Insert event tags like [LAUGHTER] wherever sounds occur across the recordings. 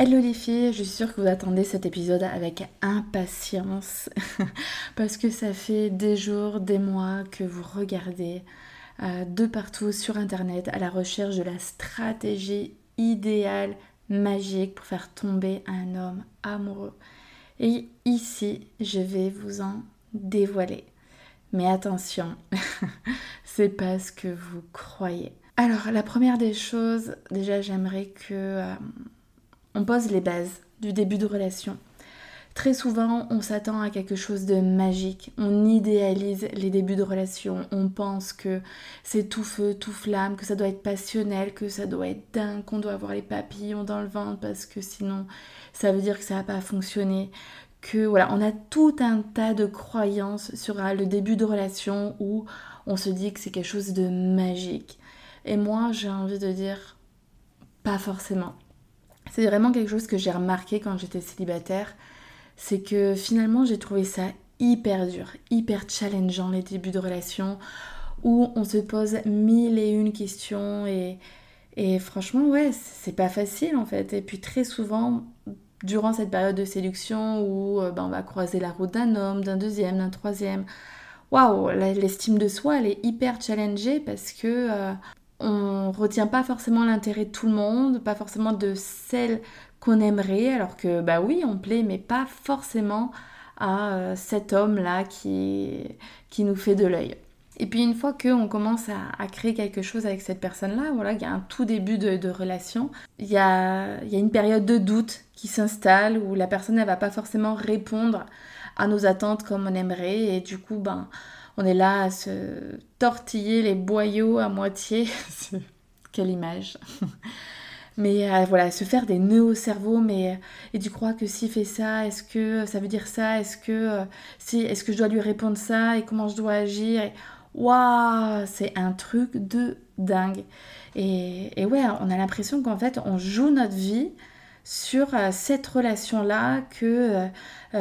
Hello les filles, je suis sûre que vous attendez cet épisode avec impatience [LAUGHS] parce que ça fait des jours, des mois que vous regardez euh, de partout sur internet à la recherche de la stratégie idéale, magique pour faire tomber un homme amoureux. Et ici, je vais vous en dévoiler. Mais attention, [LAUGHS] c'est pas ce que vous croyez. Alors, la première des choses, déjà, j'aimerais que euh, on pose les bases du début de relation. Très souvent, on s'attend à quelque chose de magique. On idéalise les débuts de relation. On pense que c'est tout feu, tout flamme, que ça doit être passionnel, que ça doit être dingue, qu'on doit avoir les papillons dans le ventre parce que sinon, ça veut dire que ça va pas fonctionner. Que voilà, on a tout un tas de croyances sur le début de relation où on se dit que c'est quelque chose de magique. Et moi, j'ai envie de dire, pas forcément. C'est vraiment quelque chose que j'ai remarqué quand j'étais célibataire. C'est que finalement, j'ai trouvé ça hyper dur, hyper challengeant les débuts de relation où on se pose mille et une questions et, franchement, ouais, c'est pas facile en fait. Et puis très souvent, durant cette période de séduction où euh, ben, on va croiser la route d'un homme, d'un deuxième, d'un troisième, waouh, l'estime de soi, elle est hyper challengée parce que euh, on retient pas forcément l'intérêt de tout le monde, pas forcément de celle qu'on aimerait, alors que bah oui, on plaît, mais pas forcément à euh, cet homme-là qui, qui nous fait de l'œil. Et puis une fois qu'on commence à, créer quelque chose avec cette personne-là, voilà, il y a un tout début de, relation, il y a, y a, une période de doute qui s'installe où la personne ne va pas forcément répondre à nos attentes comme on aimerait et du coup, ben, on est là à se tortiller les boyaux à moitié. [LAUGHS] Quelle image [LAUGHS] Mais euh, voilà, se faire des nœuds au cerveau, mais euh, et tu crois que s'il fait ça, est-ce que ça veut dire ça? Est-ce que euh, si je dois lui répondre ça? Et comment je dois agir? Waouh, c'est un truc de dingue. Et ouais, on a l'impression qu'en fait, on joue notre vie sur cette relation-là, que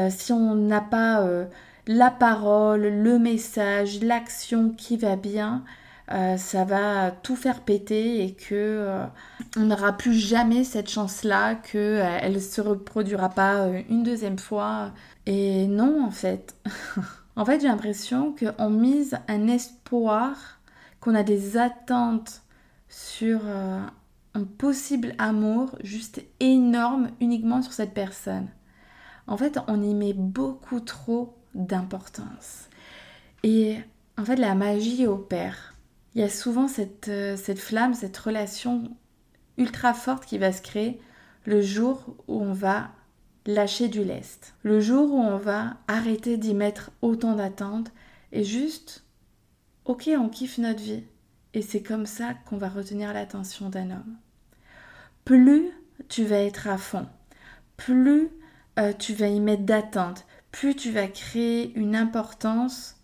si on n'a pas la parole, le message, l'action qui va bien, euh, ça va tout faire péter et que euh, on n'aura plus jamais cette chance-là, qu'elle euh, ne se reproduira pas une deuxième fois. Et non, en fait. [LAUGHS] en fait, j'ai l'impression qu'on mise un espoir, qu'on a des attentes sur un possible amour juste énorme uniquement sur cette personne. En fait, on y met beaucoup trop d'importance. Et en fait, la magie opère. Il y a souvent cette, euh, cette flamme, cette relation ultra forte qui va se créer le jour où on va lâcher du lest. Le jour où on va arrêter d'y mettre autant d'attentes et juste, ok, on kiffe notre vie. Et c'est comme ça qu'on va retenir l'attention d'un homme. Plus tu vas être à fond, plus euh, tu vas y mettre d'attente, plus tu vas créer une importance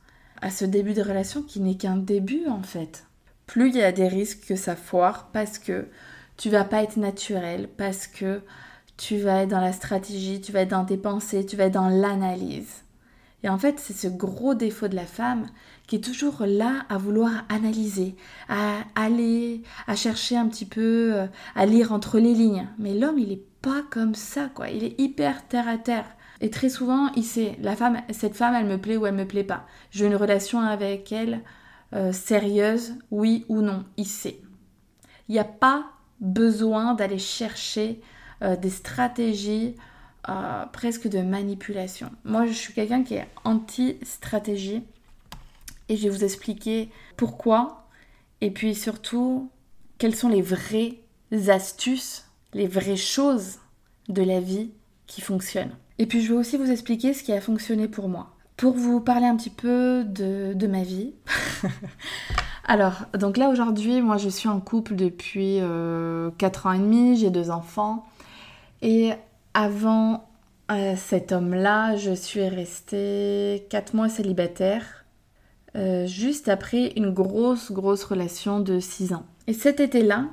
à ce début de relation qui n'est qu'un début en fait. Plus il y a des risques que ça foire parce que tu vas pas être naturel, parce que tu vas être dans la stratégie, tu vas être dans tes pensées, tu vas être dans l'analyse. Et en fait, c'est ce gros défaut de la femme qui est toujours là à vouloir analyser, à aller, à chercher un petit peu, euh, à lire entre les lignes. Mais l'homme, il est pas comme ça, quoi. Il est hyper terre à terre. Et très souvent, il sait, la femme, cette femme, elle me plaît ou elle me plaît pas. J'ai une relation avec elle euh, sérieuse, oui ou non. Il sait. Il n'y a pas besoin d'aller chercher euh, des stratégies euh, presque de manipulation. Moi, je suis quelqu'un qui est anti-stratégie et je vais vous expliquer pourquoi et puis surtout quelles sont les vraies astuces, les vraies choses de la vie qui fonctionnent. Et puis je vais aussi vous expliquer ce qui a fonctionné pour moi. Pour vous parler un petit peu de, ma vie. [LAUGHS] Alors, donc là aujourd'hui, moi je suis en couple depuis 4 euh, ans et demi, j'ai deux enfants. Et avant euh, cet homme-là, je suis restée 4 mois célibataire, euh, juste après une grosse, grosse relation de 6 ans. Et cet été-là,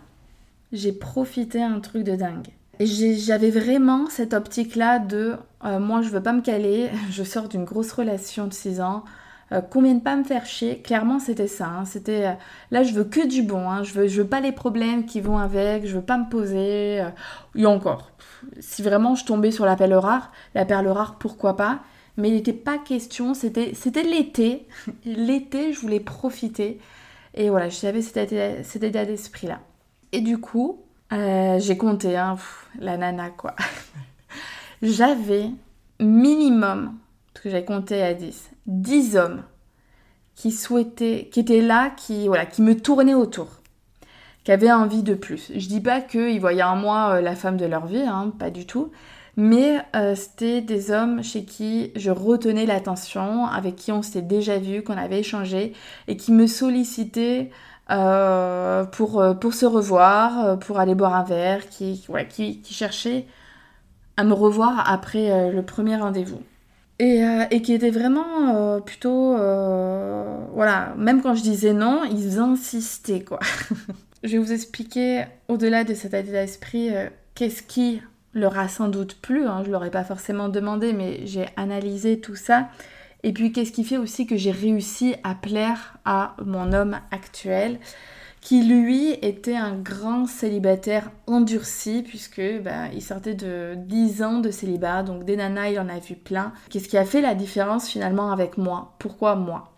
j'ai profité un truc de dingue. J'avais vraiment cette optique-là de moi je veux pas me caler, [LAUGHS] je sors d'une grosse relation de 6 ans, euh, combien de pas me faire chier? Clairement, c'était ça. Hein. C'était euh, là, je veux que du bon. Hein. Je veux, je veux pas les problèmes qui vont avec. Je veux pas me poser. Euh, et encore, si vraiment je tombais sur la perle rare, la perle rare, pourquoi pas? Mais il n'était pas question. C'était, c'était l'été. [LAUGHS] l'été, je voulais profiter. Et voilà, j'avais cet état, cet état d'esprit là. Et du coup, j'ai compté, hein, la nana quoi. [LAUGHS] j'avais minimum, parce que j'ai compté à 10, 10 hommes qui souhaitaient, qui étaient là, qui, voilà, qui me tournaient autour, qui avaient envie de plus. Je dis pas qu'ils voyaient en moi euh, la femme de leur vie, hein, pas du tout, mais euh, c'était des hommes chez qui je retenais l'attention, avec qui on s'était déjà vu, qu'on avait échangé, et qui me sollicitaient euh, pour, se revoir, pour aller boire un verre, qui, qui, qui cherchaient à me revoir après le premier rendez-vous. Euh, et, qui était vraiment euh, plutôt... Euh, voilà, même quand je disais non, ils insistaient, quoi. [LAUGHS] je vais vous expliquer, au-delà de cet état d'esprit, qu'est-ce qui leur a sans doute plu. Hein, je leur ai pas forcément demandé, mais j'ai analysé tout ça. Et puis, qu'est-ce qui fait aussi que j'ai réussi à plaire à mon homme actuel? Qui lui était un grand célibataire endurci puisque bah, il sortait de 10 ans de célibat, donc des nanas il en a vu plein. Qu'est-ce qui a fait la différence finalement avec moi? Pourquoi moi?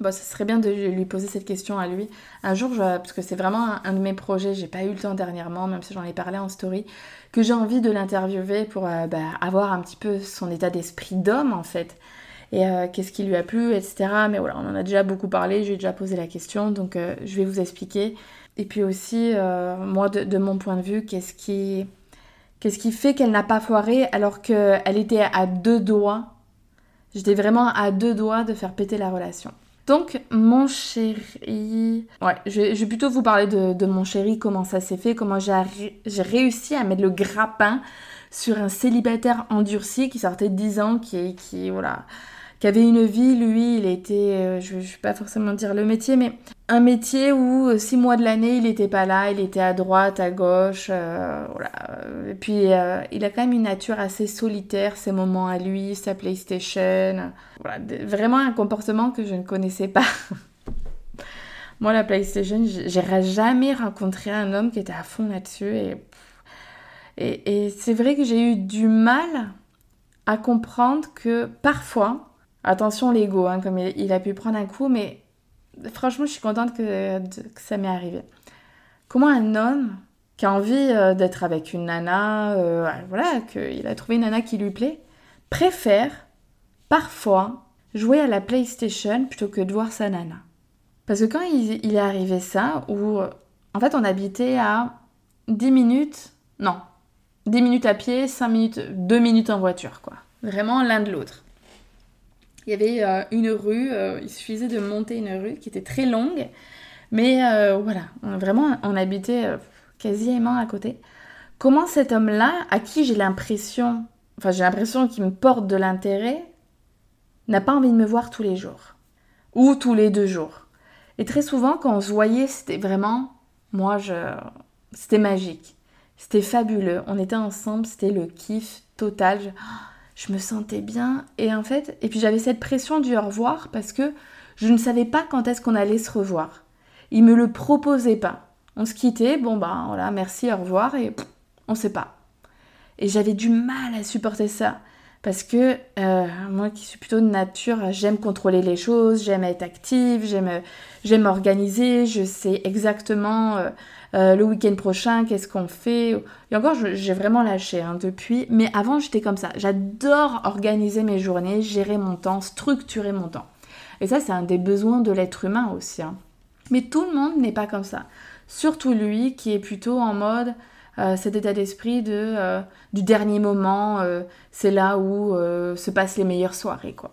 Bon, ça serait bien de lui poser cette question à lui. Un jour, parce que c'est vraiment un, de mes projets, j'ai pas eu le temps dernièrement, même si j'en ai parlé en story, que j'ai envie de l'interviewer pour euh, bah, avoir un petit peu son état d'esprit d'homme en fait et euh, qu'est-ce qui lui a plu, etc. Mais voilà, on en a déjà beaucoup parlé, je lui ai déjà posé la question, donc euh, je vais vous expliquer. Et puis aussi, euh, moi, de, mon point de vue, qu'est-ce qui, qu'est-ce qui fait qu'elle n'a pas foiré alors qu'elle était à deux doigts J'étais vraiment à deux doigts de faire péter la relation. Donc, mon chéri... Ouais, je vais, plutôt vous parler de, mon chéri, comment ça s'est fait, comment j'ai réussi à mettre le grappin sur un célibataire endurci qui sortait de 10 ans, qui, qui voilà, qui avait une vie, lui, il était, euh, je ne vais pas forcément dire le métier, mais un métier où euh, six mois de l'année, il n'était pas là, il était à droite, à gauche, euh, voilà. Et puis, il a quand même une nature assez solitaire, ses moments à lui, sa PlayStation, voilà, vraiment un comportement que je ne connaissais pas. [LAUGHS] Moi, la PlayStation, j'ai jamais rencontré un homme qui était à fond là-dessus et, et c'est vrai que j'ai eu du mal à comprendre que parfois, Attention l'ego, hein, comme il, a pu prendre un coup, mais franchement, je suis contente que, ça m'est arrivé. Comment un homme qui a envie euh, d'être avec une nana, euh, voilà, qu'il a trouvé une nana qui lui plaît, préfère parfois jouer à la PlayStation plutôt que de voir sa nana? Parce que quand il, il est arrivé ça, où en fait on habitait à 10 minutes, non, 10 minutes à pied, 5 minutes, 2 minutes en voiture, quoi. Vraiment l'un de l'autre. Il y avait euh, une rue, euh, il suffisait de monter une rue qui était très longue, mais euh, voilà, vraiment on habitait quasiment à côté. Comment cet homme-là, à qui j'ai l'impression, enfin j'ai l'impression qu'il me porte de l'intérêt, n'a pas envie de me voir tous les jours ou tous les deux jours? Et très souvent, quand on se voyait, c'était vraiment, moi, je, c'était magique, c'était fabuleux. On était ensemble, c'était le kiff total me sentais bien. Et en fait, et puis j'avais cette pression du au revoir parce que je ne savais pas quand est-ce qu'on allait se revoir. Il me le proposait pas. On se quittait, bon bah voilà, merci, au revoir, et on sait pas. Et j'avais du mal à supporter ça. Parce que euh, moi qui suis plutôt de nature, j'aime contrôler les choses, j'aime être active, j'aime, j'aime organiser, je sais exactement euh, euh, le week-end prochain qu'est-ce qu'on fait. Et encore, j'ai vraiment lâché hein, depuis. Mais avant, j'étais comme ça. J'adore organiser mes journées, gérer mon temps, structurer mon temps. Et ça, c'est un des besoins de l'être humain aussi. Hein. Mais tout le monde n'est pas comme ça. Surtout lui qui est plutôt en mode euh, cet état d'esprit de, euh, du dernier moment, euh, c'est là où se passent les meilleures soirées, quoi.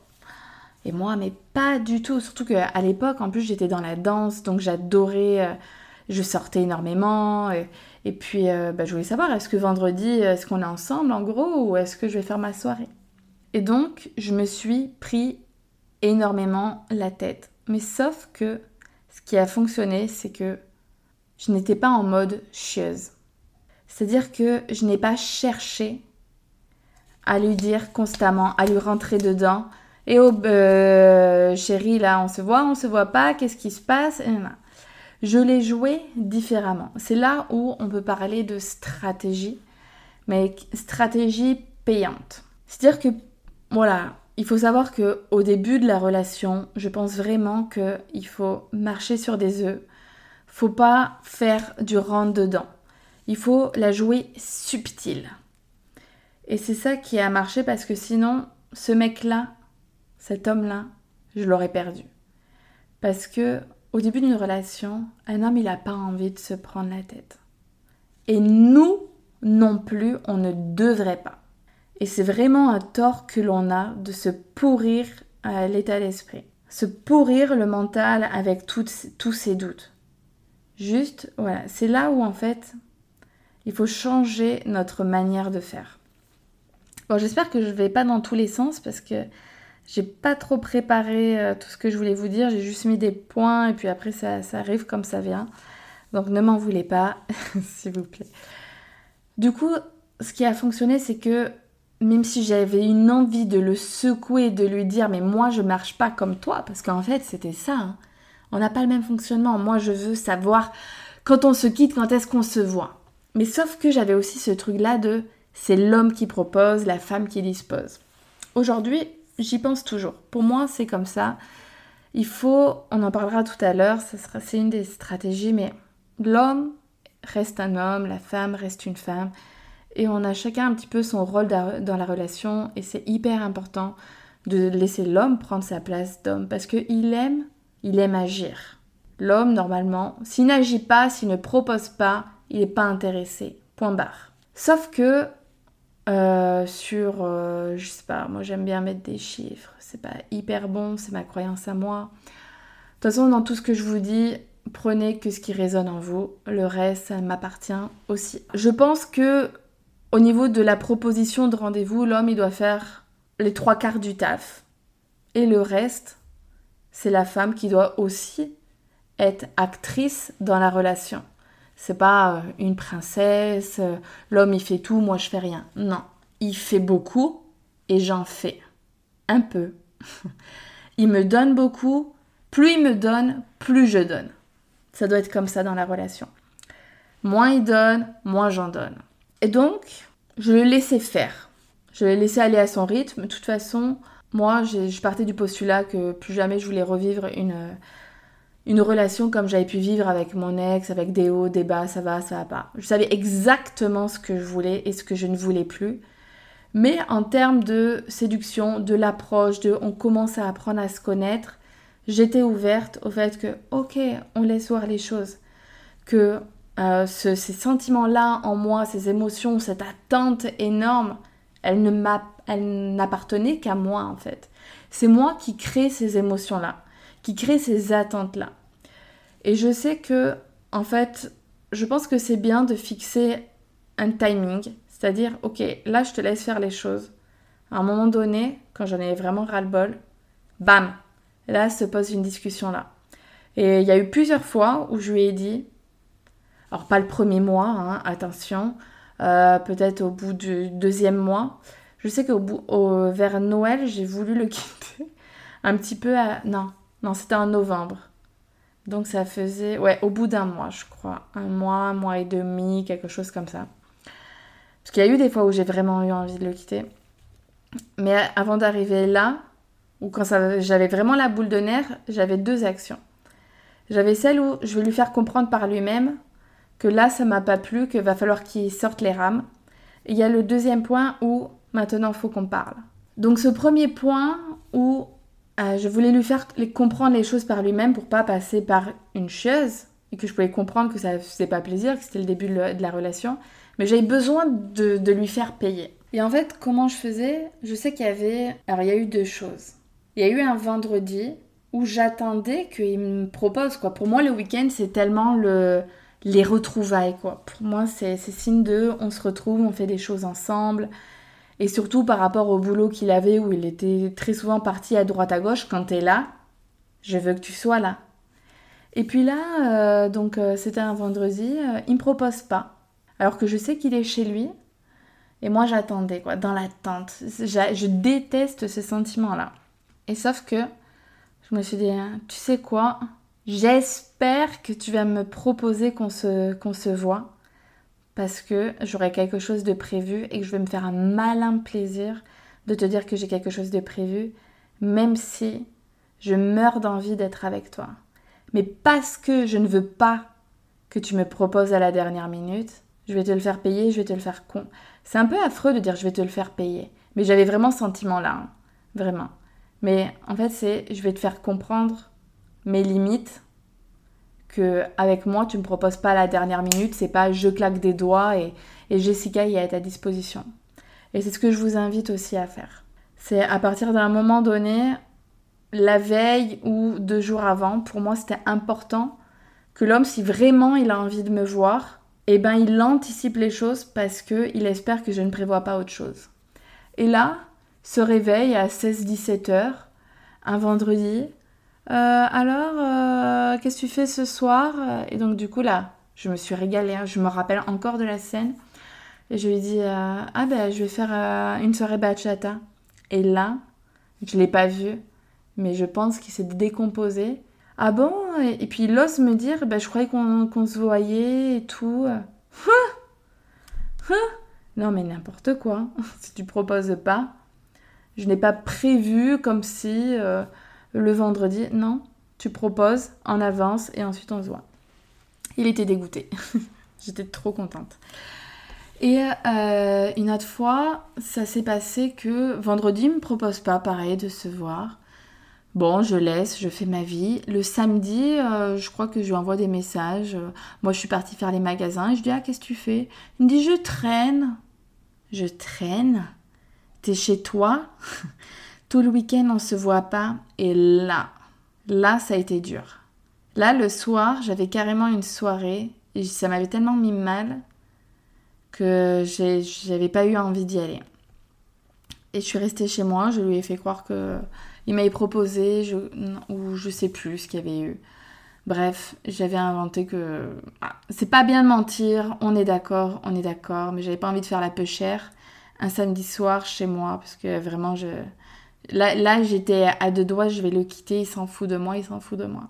Et moi, mais pas du tout. Surtout qu'à l'époque, en plus, j'étais dans la danse, donc j'adorais. Je sortais énormément. Et, puis, bah, je voulais savoir, est-ce que vendredi, est-ce qu'on est ensemble en gros, ou est-ce que je vais faire ma soirée? Et donc, je me suis pris énormément la tête. Mais sauf que ce qui a fonctionné, c'est que je n'étais pas en mode chieuse. C'est-à-dire que je n'ai pas cherché à lui dire constamment, à lui rentrer dedans. Et oh, euh, chérie, là, on se voit, on se voit pas, qu'est-ce qui se passe? Je l'ai joué différemment. C'est là où on peut parler de stratégie, mais stratégie payante. C'est-à-dire que, voilà, il faut savoir que au début de la relation, je pense vraiment qu'il faut marcher sur des œufs. Faut pas faire du rentre dedans. Il faut la jouer subtile. Et c'est ça qui a marché parce que sinon, ce mec-là, cet homme-là, je l'aurais perdu. Parce que au début d'une relation, un homme, il n'a pas envie de se prendre la tête. Et nous non plus, on ne devrait pas. Et c'est vraiment un tort que l'on a de se pourrir l'état d'esprit. Se pourrir le mental avec tous ces doutes. Juste, voilà, c'est là où en fait, il faut changer notre manière de faire. Bon, j'espère que je ne vais pas dans tous les sens parce que j'ai pas trop préparé euh, tout ce que je voulais vous dire. J'ai juste mis des points et puis après ça, ça arrive comme ça vient. Donc ne m'en voulez pas, [LAUGHS] s'il vous plaît. Du coup, ce qui a fonctionné, c'est que même si j'avais une envie de le secouer, de lui dire mais moi je marche pas comme toi, parce qu'en fait c'était ça, hein. on n'a pas le même fonctionnement. Moi je veux savoir quand on se quitte, quand est-ce qu'on se voit. Mais sauf que j'avais aussi ce truc là de c'est l'homme qui propose, la femme qui dispose. Aujourd'hui, j'y pense toujours. Pour moi, c'est comme ça. Il faut, on en parlera tout à l'heure, c'est une des stratégies, mais l'homme reste un homme, la femme reste une femme et on a chacun un petit peu son rôle dans la relation et c'est hyper important de laisser l'homme prendre sa place d'homme parce qu'il aime, il aime agir. L'homme, normalement, s'il n'agit pas, s'il ne propose pas, il n'est pas intéressé. Point barre. Sauf que euh, sur, euh, je sais pas, moi j'aime bien mettre des chiffres, c'est pas hyper bon, c'est ma croyance à moi. De toute façon, dans tout ce que je vous dis, prenez que ce qui résonne en vous, le reste, ça m'appartient aussi. Je pense que au niveau de la proposition de rendez-vous, l'homme, il doit faire les trois quarts du taf. Et le reste, c'est la femme qui doit aussi être actrice dans la relation. C'est pas euh, une princesse, euh, l'homme il fait tout, moi je fais rien. Non, il fait beaucoup et j'en fais un peu. [LAUGHS] il me donne beaucoup, plus il me donne, plus je donne. Ça doit être comme ça dans la relation. Moins il donne, moins j'en donne. Et donc, je le laissais faire. Je le laissais aller à son rythme. De toute façon, moi, je partais du postulat que plus jamais je voulais revivre une, une relation comme j'avais pu vivre avec mon ex, avec des hauts, des bas, ça va, ça va pas. Je savais exactement ce que je voulais et ce que je ne voulais plus. Mais en termes de séduction, de l'approche, de on commence à apprendre à se connaître, j'étais ouverte au fait que, ok, on laisse voir les choses. Que euh, ces sentiments-là en moi, ces émotions, cette attente énorme, elle ne n'appartenait qu'à moi en fait. C'est moi qui crée ces émotions-là, qui crée ces attentes-là. Et je sais que, en fait, je pense que c'est bien de fixer un timing, c'est-à-dire, ok, là je te laisse faire les choses. À un moment donné, quand j'en ai vraiment ras-le-bol, bam, là se pose une discussion là. Et il y a eu plusieurs fois où je lui ai dit, alors pas le premier mois, hein, attention, euh, peut-être au bout du deuxième mois. Je sais qu'au bout, vers Noël, j'ai voulu le [LAUGHS] quitter un petit peu à... Non, non, c'était en novembre. Donc ça faisait, ouais, au bout d'un mois, je crois. Un mois, un mois et demi, quelque chose comme ça. Parce qu'il y a eu des fois où j'ai vraiment eu envie de le quitter. Mais avant d'arriver là, ou quand j'avais vraiment la boule de nerfs, j'avais deux actions. J'avais celle où je vais lui faire comprendre par lui-même que là, ça m'a pas plu, qu'il va falloir qu'il sorte les rames. il y a le deuxième point où maintenant, faut qu'on parle. Donc ce premier point où euh, je voulais lui faire comprendre les choses par lui-même pour pas passer par une chaise et que je pouvais comprendre que ça ne faisait pas plaisir, que c'était le début de la relation, mais j'avais besoin de, de lui faire payer. Et en fait, comment je faisais? Je sais qu'il y avait... Alors il y a eu deux choses. il y a eu un vendredi où j'attendais qu'il me propose, quoi. Pour moi, le week-end, c'est tellement le, les retrouvailles, quoi. Pour moi, c'est signe de on se retrouve, on fait des choses ensemble. Et surtout par rapport au boulot qu'il avait où il était très souvent parti à droite à gauche, quand tu es là, je veux que tu sois là. Et puis là, euh, donc euh, c'était un vendredi, euh, il me propose pas. Alors que je sais qu'il est chez lui. Et moi j'attendais, quoi, dans l'attente. Je déteste ce sentiment-là. Et sauf que je me suis dit, hein, tu sais quoi J'espère que tu vas me proposer qu'on se, qu'on se voit parce que j'aurai quelque chose de prévu et que je vais me faire un malin plaisir de te dire que j'ai quelque chose de prévu, même si je meurs d'envie d'être avec toi. Mais parce que je ne veux pas que tu me proposes à la dernière minute, je vais te le faire payer, je vais te le faire con. C'est un peu affreux de dire je vais te le faire payer. Mais j'avais vraiment ce sentiment-là. Hein. Vraiment. Mais en fait, c'est je vais te faire comprendre mes limites que avec moi tu me proposes pas la dernière minute, c'est pas je claque des doigts et, Jessica y est à ta disposition. Et c'est ce que je vous invite aussi à faire. C'est à partir d'un moment donné, la veille ou deux jours avant, pour moi c'était important que l'homme, si vraiment il a envie de me voir, eh ben il anticipe les choses parce que il espère que je ne prévois pas autre chose. Et là, se réveille à 16-17 heures, un vendredi, alors, euh, qu'est-ce que tu fais ce soir? Et donc, du coup, là, je me suis régalée. Hein. Je me rappelle encore de la scène. Et je lui dit euh, Ah, ben, je vais faire une soirée bachata. Et là, je ne l'ai pas vu, mais je pense qu'il s'est décomposé. Ah bon? Et puis, il ose me dire ben, Je croyais qu'on se voyait et tout. non, mais n'importe quoi. [LAUGHS] si tu proposes pas. Je n'ai pas prévu comme si le vendredi. Non, tu proposes en avance et ensuite on se voit. Il était dégoûté. [LAUGHS] J'étais trop contente. Et euh, une autre fois, ça s'est passé que vendredi, il me propose pas, pareil, de se voir. Bon, je laisse, je fais ma vie. Le samedi, euh, je crois que je lui envoie des messages. Moi, je suis partie faire les magasins et je dis Ah, qu'est-ce que tu fais? Il me dit Je traîne. Je traîne T'es chez toi? [LAUGHS] Tout le week-end, on se voit pas. Et là, là, ça a été dur. Là, le soir, j'avais carrément une soirée et ça m'avait tellement mis mal que j'avais pas eu envie d'y aller. Et je suis restée chez moi, je lui ai fait croire que il m'avait proposé ou je sais plus ce qu'il y avait eu. Bref, j'avais inventé que ah, c'est pas bien de mentir, on est d'accord, on est d'accord, mais j'avais pas envie de faire la peu chère un samedi soir chez moi parce que vraiment je Là, j'étais à deux doigts, je vais le quitter, il s'en fout de moi, il s'en fout de moi.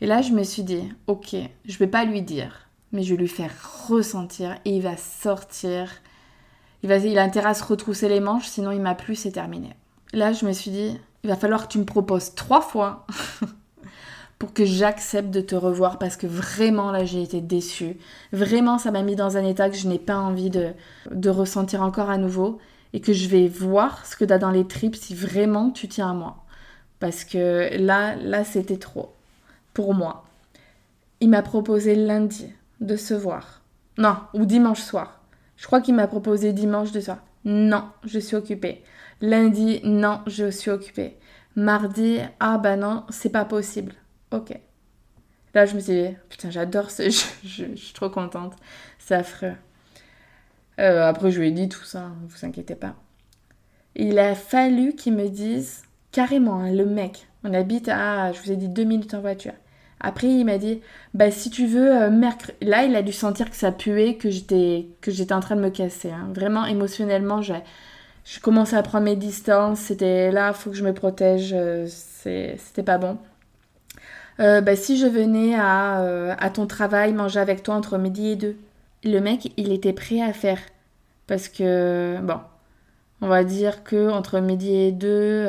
Et là, je me suis dit, ok, je vais pas lui dire, mais je vais lui faire ressentir et il va sortir. Il, va, il a intérêt à se retrousser les manches, sinon il m'a plu, c'est terminé. Là, je me suis dit, il va falloir que tu me proposes trois fois [LAUGHS] pour que j'accepte de te revoir parce que vraiment là j'ai été déçue. Vraiment ça m'a mis dans un état que je n'ai pas envie de, de ressentir encore à nouveau et que je vais voir ce que tu as dans les tripes si vraiment tu tiens à moi. Parce que là, là c'était trop pour moi. Il m'a proposé lundi de se voir. Non, ou dimanche soir. Je crois qu'il m'a proposé dimanche de soir. Non, je suis occupée. Lundi, non, je suis occupée. Mardi, ah bah non, c'est pas possible. Ok. Là, je me suis dit, putain, j'adore ce [LAUGHS] jeu, je, je suis trop contente. C'est affreux. Euh, après, je lui ai dit tout ça, ne vous inquiétez pas. Il a fallu qu'il me dise carrément, hein, le mec, on habite à, je vous ai dit, deux minutes en voiture. Après, il m'a dit, bah si tu veux, euh, mercredi. Là, il a dû sentir que ça puait, que j'étais, que j'étais en train de me casser. Hein. Vraiment, émotionnellement, je, je commençais à prendre mes distances. C'était là, faut que je me protège. Euh, c'était pas bon. bah, si je venais à, à ton travail manger avec toi entre midi et deux le mec, il était prêt à faire. Parce que, bon, on va dire que entre midi et deux,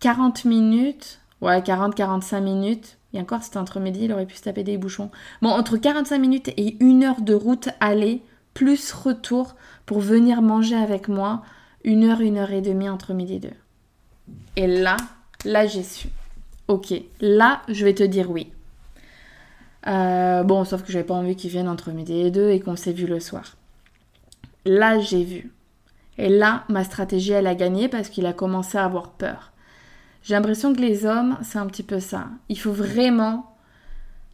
40 euh, minutes, ouais, 40-45 minutes, et encore c'était entre midi, il aurait pu se taper des bouchons. Bon, entre 45 minutes et une heure de route aller, plus retour pour venir manger avec moi, une heure, une heure et demie entre midi et deux. Et là, là j'ai su. Ok, là je vais te dire oui. Euh, bon, sauf que j'avais pas envie qu'il vienne entre midi et deux et qu'on s'est vu le soir. Là, j'ai vu. Et là, ma stratégie, elle a gagné parce qu'il a commencé à avoir peur. J'ai l'impression que les hommes, c'est un petit peu ça. Il faut vraiment.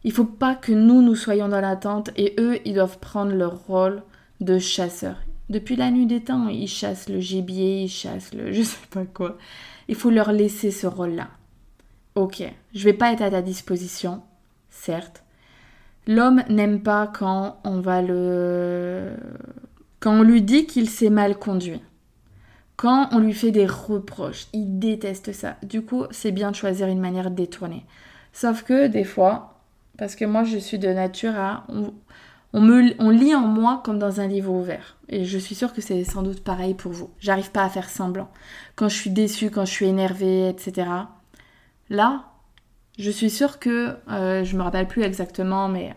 Il faut pas que nous, nous soyons dans l'attente et eux, ils doivent prendre leur rôle de chasseurs. Depuis la nuit des temps, ils chassent le gibier, ils chassent le [LAUGHS] je sais pas quoi. Il faut leur laisser ce rôle-là. Ok, je vais pas être à ta disposition, certes. L'homme n'aime pas quand on va le. quand on lui dit qu'il s'est mal conduit. Quand on lui fait des reproches, il déteste ça. Du coup, c'est bien de choisir une manière détournée. Sauf que des fois, parce que moi je suis de nature à. On, me, on lit en moi comme dans un livre ouvert. Et je suis sûre que c'est sans doute pareil pour vous. J'arrive pas à faire semblant. Quand je suis déçue, quand je suis énervée, etc. Là, je suis sûre que, euh, je me rappelle plus exactement, mais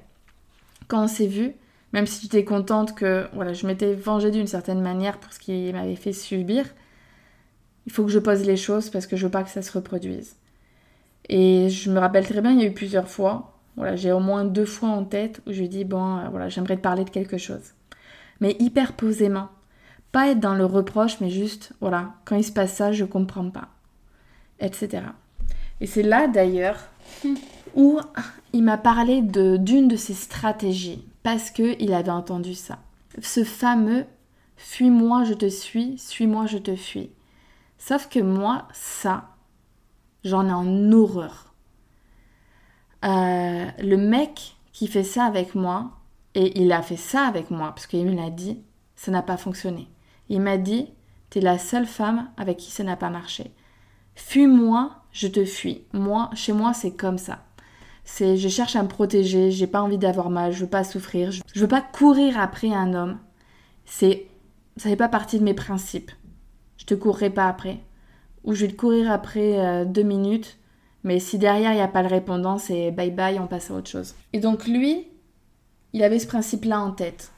quand on s'est vu, même si j'étais contente que voilà, je m'étais vengée d'une certaine manière pour ce qu'il m'avait fait subir, il faut que je pose les choses parce que je veux pas que ça se reproduise. Et je me rappelle très bien, il y a eu plusieurs fois, voilà, j'ai au moins deux fois en tête où je dis bon, euh, voilà, j'aimerais te parler de quelque chose. Mais hyper posément. Pas être dans le reproche, mais juste, voilà, quand il se passe ça, je comprends pas. Etc. Et c'est là d'ailleurs où il m'a parlé d'une de ses stratégies parce que il avait entendu ça. Ce fameux fuis-moi, je te suis, suis-moi, je te fuis. Sauf que moi, ça, j'en ai en horreur. Euh, le mec qui fait ça avec moi, et il a fait ça avec moi, parce qu'il me l'a dit, ça n'a pas fonctionné. Il m'a dit, t'es la seule femme avec qui ça n'a pas marché. Fuis-moi, je te fuis. Moi, chez moi, c'est comme ça. C'est je cherche à me protéger, j'ai pas envie d'avoir mal, je veux pas souffrir, je, veux pas courir après un homme. C'est ça fait pas partie de mes principes. Je te courrai pas après. Ou je vais te courir après euh, deux minutes, mais si derrière il n'y a pas le répondant, c'est bye bye, on passe à autre chose. Et donc lui, il avait ce principe-là en tête.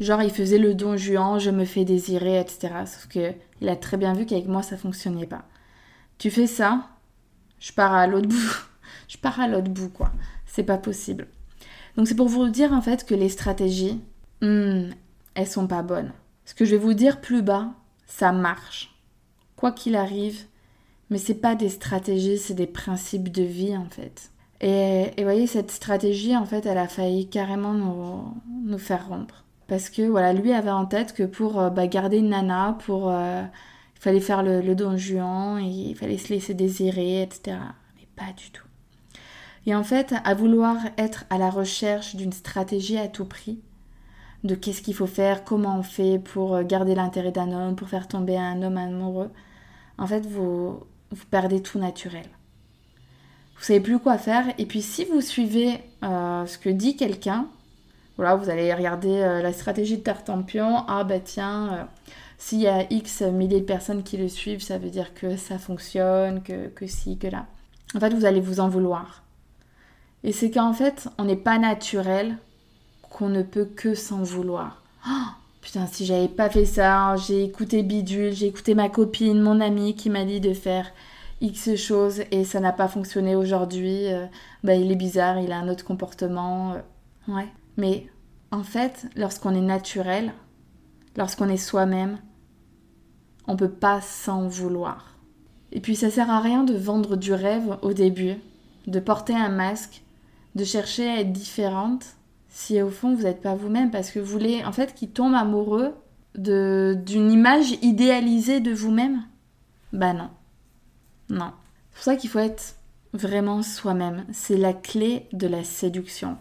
Genre il faisait le don juan, je me fais désirer, etc. Sauf que il a très bien vu qu'avec moi ça fonctionnait pas. Tu fais ça, je pars à l'autre bout. [LAUGHS] je pars à l'autre bout, quoi. C'est pas possible. Donc c'est pour vous dire en fait que les stratégies, hmm, elles sont pas bonnes. Ce que je vais vous dire plus bas, ça marche. Quoi qu'il arrive, mais c'est pas des stratégies, c'est des principes de vie en fait. Et, vous voyez, cette stratégie, en fait, elle a failli carrément nous, nous faire rompre. Parce que, voilà, lui avait en tête que pour euh, bah, garder une nana, pour euh, fallait faire le, don juan, il fallait se laisser désirer, etc. Mais pas du tout. Et en fait, à vouloir être à la recherche d'une stratégie à tout prix, de qu'est-ce qu'il faut faire, comment on fait pour garder l'intérêt d'un homme, pour faire tomber un homme amoureux, en fait, vous, vous perdez tout naturel. Vous savez plus quoi faire. Et puis, si vous suivez euh, ce que dit quelqu'un, voilà, vous allez regarder euh, la stratégie de Tartampion. Ah, bah tiens, euh, s'il y a X milliers de personnes qui le suivent, ça veut dire que ça fonctionne, que, que si, que là. En fait, vous allez vous en vouloir. Et c'est qu'en fait, on n'est pas naturel qu'on ne peut que s'en vouloir. Oh, putain, si j'avais pas fait ça, j'ai écouté Bidule, j'ai écouté ma copine, mon amie qui m'a dit de faire X choses et ça n'a pas fonctionné aujourd'hui. Euh, bah, il est bizarre, il a un autre comportement. Euh, ouais. Mais en fait, lorsqu'on est naturel, lorsqu'on est soi-même, on peut pas s'en vouloir. Et puis ça sert à rien de vendre du rêve au début, de porter un masque, de chercher à être différente si au fond vous n'êtes pas vous-même parce que vous voulez en fait qu'il tombe amoureux de d'une image idéalisée de vous-même. Bah non. Non. C'est pour ça qu'il faut être vraiment soi-même. C'est la clé de la séduction.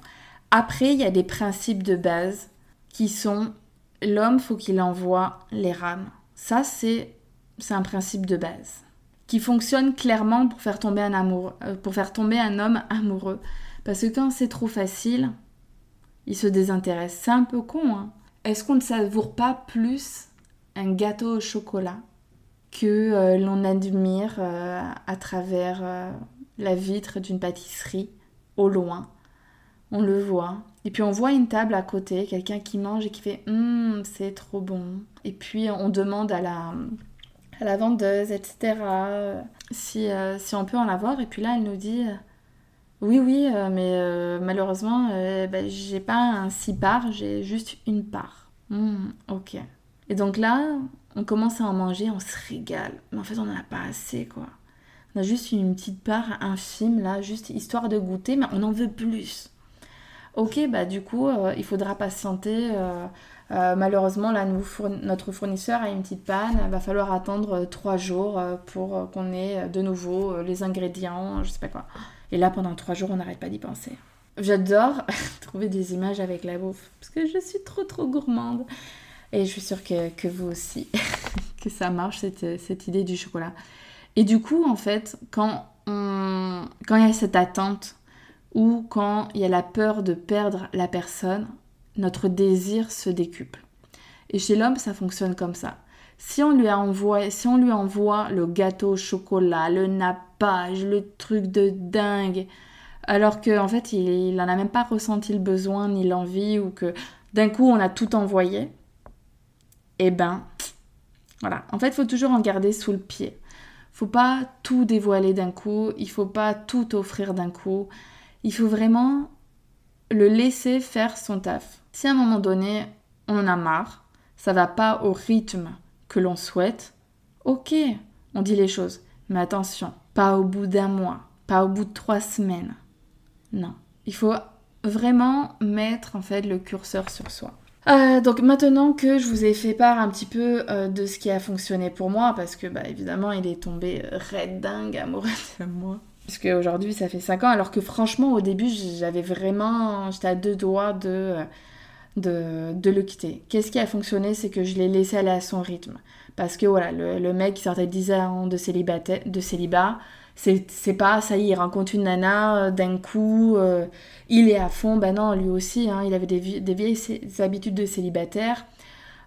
Après, il y a des principes de base qui sont l'homme faut qu'il envoie les rames. Ça, c'est un principe de base qui fonctionne clairement pour faire tomber un amour, euh, pour faire tomber un homme amoureux. Parce que quand c'est trop facile, il se désintéresse. C'est un peu con, hein. Est-ce qu'on ne savoure pas plus un gâteau au chocolat que euh, l'on admire euh, à travers la vitre d'une pâtisserie au loin? On le voit, et puis on voit une table à côté, quelqu'un qui mange et qui fait Hum, c'est trop bon. Et puis on demande à la, à la vendeuse, etc., si, euh, si on peut en avoir. Et puis là, elle nous dit Oui, oui, euh, mais euh, malheureusement, bah, j'ai pas un six parts, j'ai juste une part. Hum, ok. Et donc là, on commence à en manger, on se régale. Mais en fait, on n'en a pas assez, quoi. On a juste une petite part infime là, juste histoire de goûter, mais on en veut plus. Ok, bah du coup, euh, il faudra patienter. Euh, euh, malheureusement, là, notre fournisseur a une petite panne. Il va falloir attendre trois jours pour qu'on ait de nouveau les ingrédients, je sais pas quoi. Et là, pendant trois jours, on n'arrête pas d'y penser. J'adore [LAUGHS] trouver des images avec la bouffe parce que je suis trop trop gourmande. Et je suis sûre que, vous aussi, [LAUGHS] que ça marche cette, cette idée du chocolat. Et du coup, en fait, quand on, quand il y a cette attente ou quand il y a la peur de perdre la personne, notre désir se décuple. Et chez l'homme, ça fonctionne comme ça. Si on lui envoie, si on lui envoie le gâteau au chocolat, le nappage, le truc de dingue, alors qu'en en fait, il n'en a même pas ressenti le besoin ni l'envie, ou que d'un coup, on a tout envoyé, eh ben, voilà. En fait, il faut toujours en garder sous le pied. Faut pas tout dévoiler d'un coup, il faut pas tout offrir d'un coup. Il faut vraiment le laisser faire son taf. Si à un moment donné, on en a marre, ça va pas au rythme que l'on souhaite, ok, on dit les choses. Mais attention, pas au bout d'un mois, pas au bout de trois semaines. Non, il faut vraiment mettre en fait le curseur sur soi. Euh, donc maintenant que je vous ai fait part un petit peu euh, de ce qui a fonctionné pour moi, parce que bah, évidemment il est tombé euh, red dingue amoureux de moi. Puisque aujourd'hui ça fait 5 ans, alors que franchement au début j'avais vraiment, j'étais à deux doigts de, de, de le quitter. Qu'est-ce qui a fonctionné? C'est que je l'ai laissé aller à son rythme. Parce que voilà, le, mec qui sortait 10 ans de, de célibat, c'est pas ça y est, il rencontre une nana euh, d'un coup, euh, il est à fond. Ben non, lui aussi, hein, il avait des, vieilles habitudes de célibataire.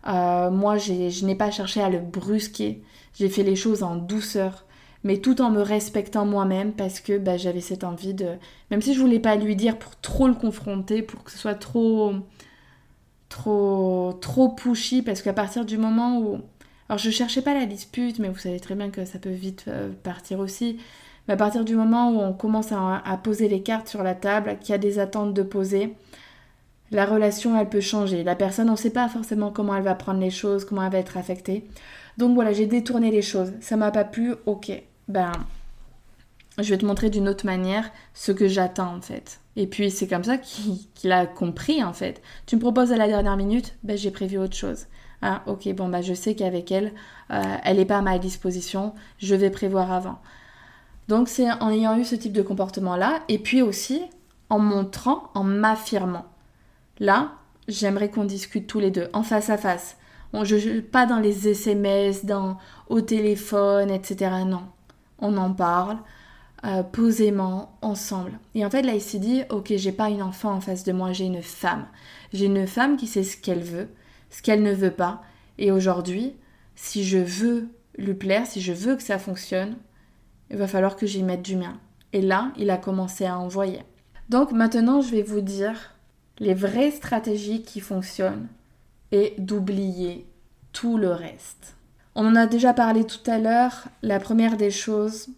Euh, moi, je n'ai pas cherché à le brusquer. J'ai fait les choses en douceur, mais tout en me respectant moi-même parce que ben, j'avais cette envie de. Même si je voulais pas lui dire pour trop le confronter, pour que ce soit trop. trop. trop pushy, parce qu'à partir du moment où alors je cherchais pas la dispute, mais vous savez très bien que ça peut vite euh, partir aussi. Mais à partir du moment où on commence à, poser les cartes sur la table, qu'il y a des attentes de poser, la relation elle peut changer. La personne, on ne sait pas forcément comment elle va prendre les choses, comment elle va être affectée. Donc voilà, j'ai détourné les choses. Ça m'a pas plu, ok. Ben, je vais te montrer d'une autre manière ce que j'attends en fait. Et puis c'est comme ça qu'il a compris en fait. Tu me proposes à la dernière minute, ben j'ai prévu autre chose. Ah, ok, bon, bah, je sais qu'avec elle, euh, elle n'est pas à ma disposition, je vais prévoir avant. Donc, c'est en ayant eu ce type de comportement-là, et puis aussi en montrant, en m'affirmant. Là, j'aimerais qu'on discute tous les deux, en face à face. je, pas dans les SMS, dans, au téléphone, etc. Non. On en parle euh, posément, ensemble. Et en fait, là, il s'est dit, ok, j'ai pas une enfant en face de moi, j'ai une femme. J'ai une femme qui sait ce qu'elle veut, ce qu'elle ne veut pas. Et aujourd'hui, si je veux lui plaire, si je veux que ça fonctionne, il va falloir que j'y mette du mien. Et là, il a commencé à envoyer. Donc maintenant, je vais vous dire les vraies stratégies qui fonctionnent et d'oublier tout le reste. On en a déjà parlé tout à l'heure. La première des choses,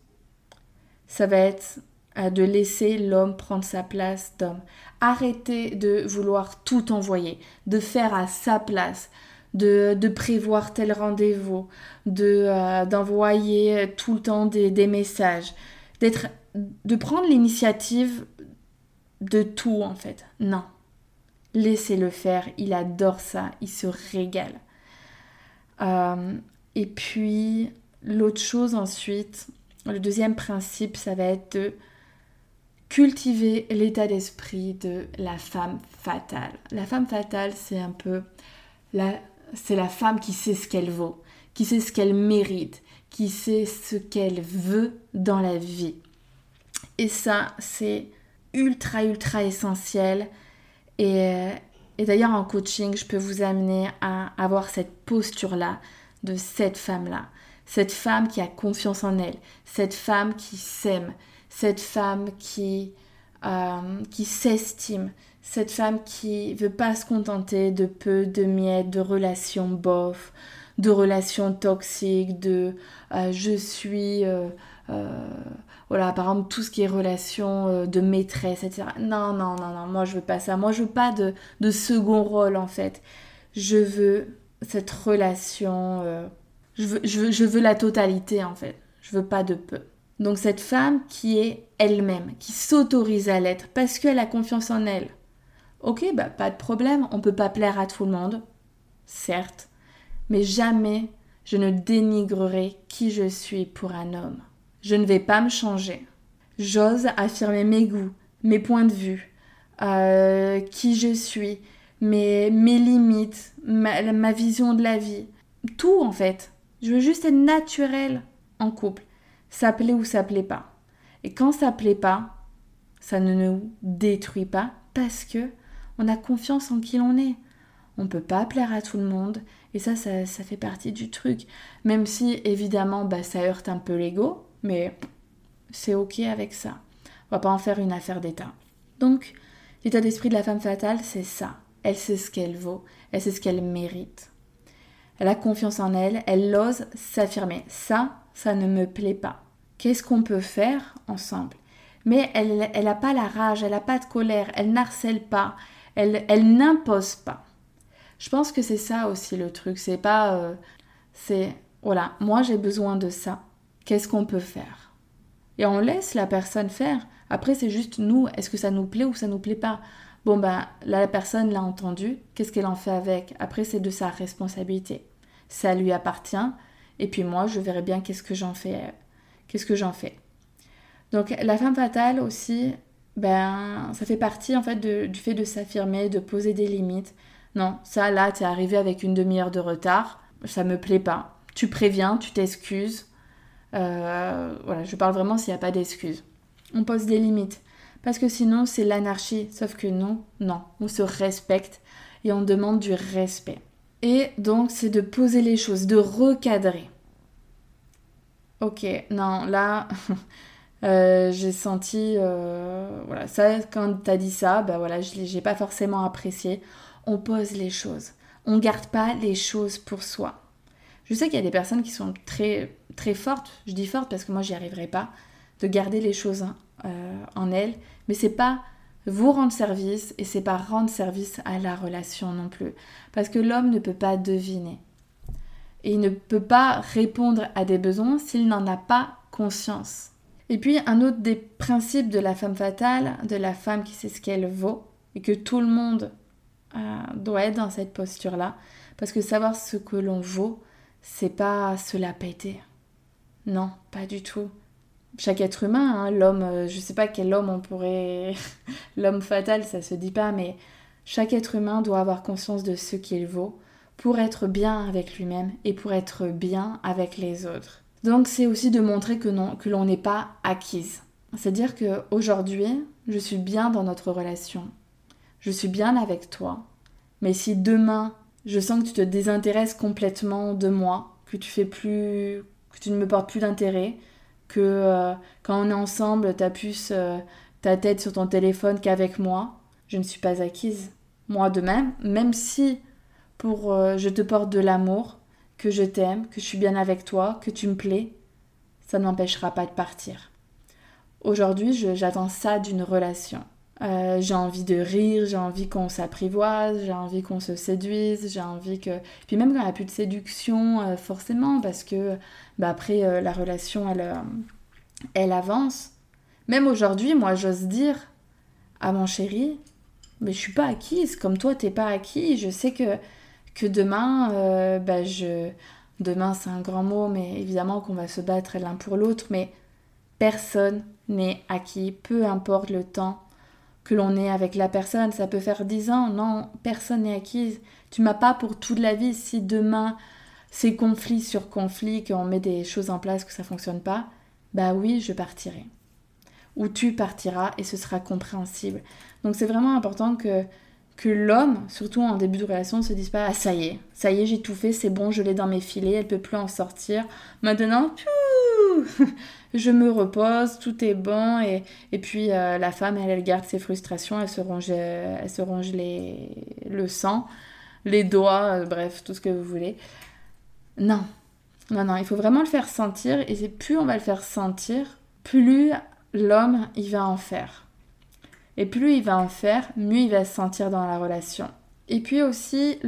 ça va être euh, de laisser l'homme prendre sa place d'homme. Arrêtez de vouloir tout envoyer, de faire à sa place, de, prévoir tel rendez-vous, de euh, d'envoyer tout le temps des, des messages, d'être, de prendre l'initiative de tout en fait. Non, laissez-le faire. Il adore ça, il se régale. Euh, et puis l'autre chose ensuite, le deuxième principe, ça va être de cultiver l'état d'esprit de la femme fatale. La femme fatale, c'est un peu la, c'est la femme qui sait ce qu'elle vaut, qui sait ce qu'elle mérite, qui sait ce qu'elle veut dans la vie. Et ça, c'est ultra, ultra essentiel. Et, et d'ailleurs, en coaching, je peux vous amener à avoir cette posture-là de cette femme-là. Cette femme qui a confiance en elle, cette femme qui s'aime, cette femme qui, euh, qui s'estime, cette femme qui veut pas se contenter de peu, de miettes, de relations bof, de relations toxiques, de euh, je suis, euh, voilà, par exemple tout ce qui est relation de maîtresse, etc. Non, non, non, non, moi je veux pas ça. Moi je veux pas de, de second rôle en fait. Je veux cette relation, je veux, je, veux, je veux la totalité en fait. Je veux pas de peu. Donc cette femme qui est elle-même, qui s'autorise à l'être parce qu'elle a confiance en elle. Ok, bah pas de problème, on peut pas plaire à tout le monde, certes, mais jamais je ne dénigrerai qui je suis pour un homme. Je ne vais pas me changer. J'ose affirmer mes goûts, mes points de vue, euh, qui je suis, mes, mes limites, ma, vision de la vie. Tout en fait. Je veux juste être naturelle en couple. Ça plaît ou ça plaît pas. Et quand ça plaît pas, ça ne nous détruit pas parce que on a confiance en qui l'on est. On peut pas plaire à tout le monde et ça, ça, fait partie du truc. Même si évidemment bah, ça heurte un peu l'ego, mais c'est ok avec ça. On va pas en faire une affaire d'état. Donc, l'état d'esprit de la femme fatale, c'est ça. Elle sait ce qu'elle vaut, elle sait ce qu'elle mérite. Elle a confiance en elle, elle ose s'affirmer. Ça, ça ne me plaît pas. Qu'est-ce qu'on peut faire ensemble? Mais elle n'a pas la rage, elle n'a pas de colère, elle n'harcèle pas, elle, elle n'impose pas. Je pense que c'est ça aussi le truc. C'est pas. Euh, c'est. Voilà, moi j'ai besoin de ça. Qu'est-ce qu'on peut faire? Et on laisse la personne faire. Après, c'est juste nous. Est-ce que ça nous plaît ou ça nous plaît pas? Bon, ben, la personne l'a entendu. Qu'est-ce qu'elle en fait avec? Après, c'est de sa responsabilité. Ça lui appartient. Et puis moi, je verrai bien qu'est-ce que j'en fais. Qu'est-ce que j'en fais. Donc, la femme fatale aussi, ben, ça fait partie en fait du fait de s'affirmer, de poser des limites. Non, ça là, t'es arrivé avec une demi-heure de retard, ça me plaît pas. Tu préviens, tu t'excuses. Euh, voilà, je parle vraiment s'il n'y a pas d'excuses. On pose des limites. Parce que sinon, c'est l'anarchie. Sauf que non, non, on se respecte et on demande du respect. Et donc, c'est de poser les choses, de recadrer. Ok, non, là, [LAUGHS] euh, j'ai senti, euh, voilà, ça, quand t'as dit ça, bah voilà, je n'ai pas forcément apprécié on pose les choses. On garde pas les choses pour soi. Je sais qu'il y a des personnes qui sont très très fortes, je dis fortes parce que moi j'y arriverai pas, de garder les choses euh, en elles, mais c'est pas vous rendre service et c'est pas rendre service à la relation non plus. Parce que l'homme ne peut pas deviner. Et il ne peut pas répondre à des besoins s'il n'en a pas conscience. Et puis un autre des principes de la femme fatale, de la femme qui sait ce qu'elle vaut, et que tout le monde euh, doit être dans cette posture-là. Parce que savoir ce que l'on vaut, c'est pas se la péter. Non, pas du tout. Chaque être humain, hein, l'homme, euh, je sais pas quel homme on pourrait. [LAUGHS] l'homme fatal, ça se dit pas, mais chaque être humain doit avoir conscience de ce qu'il vaut pour être bien avec lui-même et pour être bien avec les autres. Donc c'est aussi de montrer que non, que l'on n'est pas acquise. C'est-à-dire que aujourd'hui, je suis bien dans notre relation je suis bien avec toi. Mais si demain, je sens que tu te désintéresses complètement de moi, que tu fais plus, que tu ne me portes plus d'intérêt, que euh, quand on est ensemble, tu as plus euh, ta tête sur ton téléphone qu'avec moi, je ne suis pas acquise. Moi de même, même si pour euh, je te porte de l'amour, que je t'aime, que je suis bien avec toi, que tu me plais, ça ne m'empêchera pas de partir. Aujourd'hui, j'attends ça d'une relation. Euh, j'ai envie de rire, j'ai envie qu'on s'apprivoise, j'ai envie qu'on se séduise, j'ai envie que... Puis même quand il n'y a plus de séduction, euh, forcément, parce que bah, après, euh, la relation, elle, elle avance. Même aujourd'hui, moi, j'ose dire à mon chéri, mais je suis pas acquise, comme toi, t'es pas acquis. Je sais que, que demain, bah, je... Demain, c'est un grand mot, mais évidemment qu'on va se battre l'un pour l'autre, mais personne n'est acquis, peu importe le temps que l'on est avec la personne. Ça peut faire dix ans, non, personne n'est acquise. Tu m'as pas pour toute la vie. Si demain c'est conflit sur conflit, qu'on met des choses en place, que ça fonctionne pas, bah oui, je partirai. Ou tu partiras et ce sera compréhensible. Donc c'est vraiment important que, que l'homme, surtout en début de relation, ne se dise pas Ah, ça y est, ça y est, j'ai tout fait, c'est bon, je l'ai dans mes filets, elle peut plus en sortir. Maintenant, je me repose, tout est bon. Et, et puis euh, la femme, elle, elle, garde ses frustrations, elle se ronge, elle se les, le sang, les doigts, euh, bref, tout ce que vous voulez. Non, non, non, il faut vraiment le faire sentir. Et plus on va le faire sentir, plus l'homme, il va en faire. Et plus il va en faire, mieux il va se sentir dans la relation. Et puis aussi,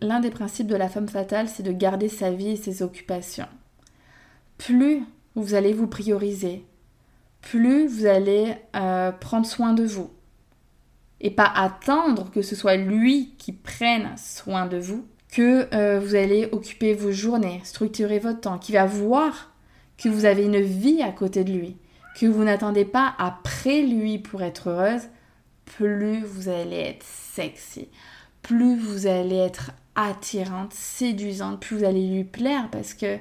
l'un des principes de la femme fatale, c'est de garder sa vie et ses occupations. Plus vous allez vous prioriser, plus vous allez euh, prendre soin de vous. Et pas attendre que ce soit lui qui prenne soin de vous, que euh, vous allez occuper vos journées, structurer votre temps, qui va voir que vous avez une vie à côté de lui, que vous n'attendez pas après lui pour être heureuse, plus vous allez être sexy, plus vous allez être attirante, séduisante, plus vous allez lui plaire parce que